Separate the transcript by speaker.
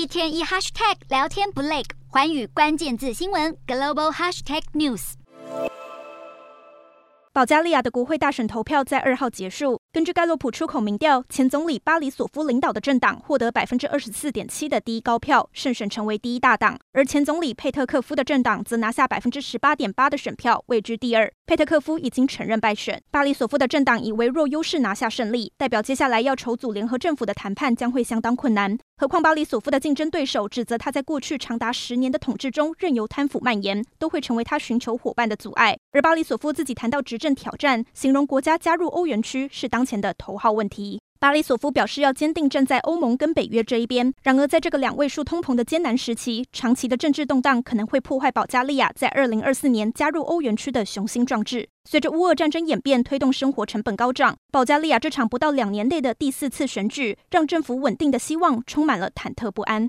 Speaker 1: 一天一 hashtag 聊天不累，环宇关键字新闻 global hashtag news。
Speaker 2: 保加利亚的国会大选投票在二号结束。根据盖洛普出口民调，前总理巴里索夫领导的政党获得百分之二十四点七的第一高票，胜选成为第一大党；而前总理佩特克夫的政党则拿下百分之十八点八的选票，位居第二。佩特克夫已经承认败选，巴里索夫的政党以微弱优势拿下胜利，代表接下来要筹组联合政府的谈判将会相当困难。何况巴里索夫的竞争对手指责他在过去长达十年的统治中任由贪腐蔓延，都会成为他寻求伙伴的阻碍。而巴里索夫自己谈到执政挑战，形容国家加入欧元区是当前的头号问题。巴里索夫表示要坚定站在欧盟跟北约这一边。然而，在这个两位数通膨的艰难时期，长期的政治动荡可能会破坏保加利亚在二零二四年加入欧元区的雄心壮志。随着乌俄战争演变，推动生活成本高涨，保加利亚这场不到两年内的第四次选举，让政府稳定的希望充满了忐忑不安。